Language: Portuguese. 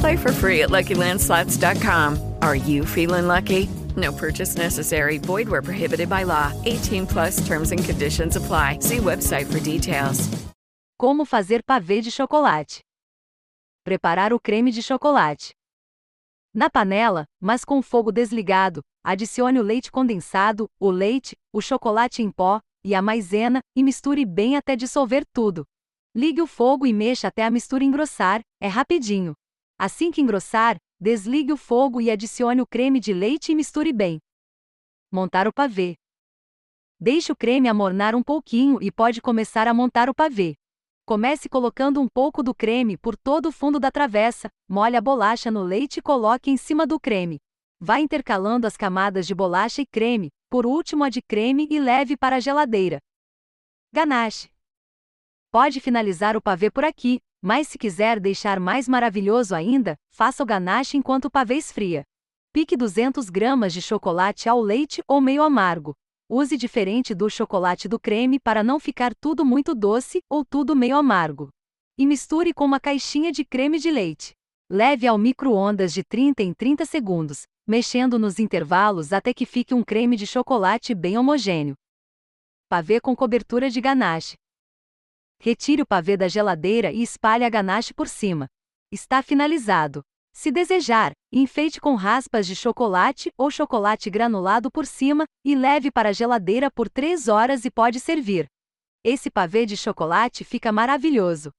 Play for free at LuckyLandSlots.com. Are you feeling lucky? No purchase necessary. Void where prohibited by law. 18 plus terms and conditions apply. See website for details. Como fazer pavê de chocolate. Preparar o creme de chocolate. Na panela, mas com fogo desligado, adicione o leite condensado, o leite, o chocolate em pó e a maisena e misture bem até dissolver tudo. Ligue o fogo e mexa até a mistura engrossar, é rapidinho. Assim que engrossar, desligue o fogo e adicione o creme de leite e misture bem. Montar o pavê. Deixe o creme amornar um pouquinho e pode começar a montar o pavê. Comece colocando um pouco do creme por todo o fundo da travessa, molhe a bolacha no leite e coloque em cima do creme. Vá intercalando as camadas de bolacha e creme, por último a de creme e leve para a geladeira. Ganache. Pode finalizar o pavê por aqui, mas se quiser deixar mais maravilhoso ainda, faça o ganache enquanto o pavê esfria. Pique 200 gramas de chocolate ao leite ou meio amargo. Use diferente do chocolate do creme para não ficar tudo muito doce ou tudo meio amargo. E misture com uma caixinha de creme de leite. Leve ao micro-ondas de 30 em 30 segundos, mexendo nos intervalos até que fique um creme de chocolate bem homogêneo. Pavê com cobertura de ganache. Retire o pavê da geladeira e espalhe a ganache por cima. Está finalizado. Se desejar, enfeite com raspas de chocolate ou chocolate granulado por cima e leve para a geladeira por 3 horas e pode servir. Esse pavê de chocolate fica maravilhoso.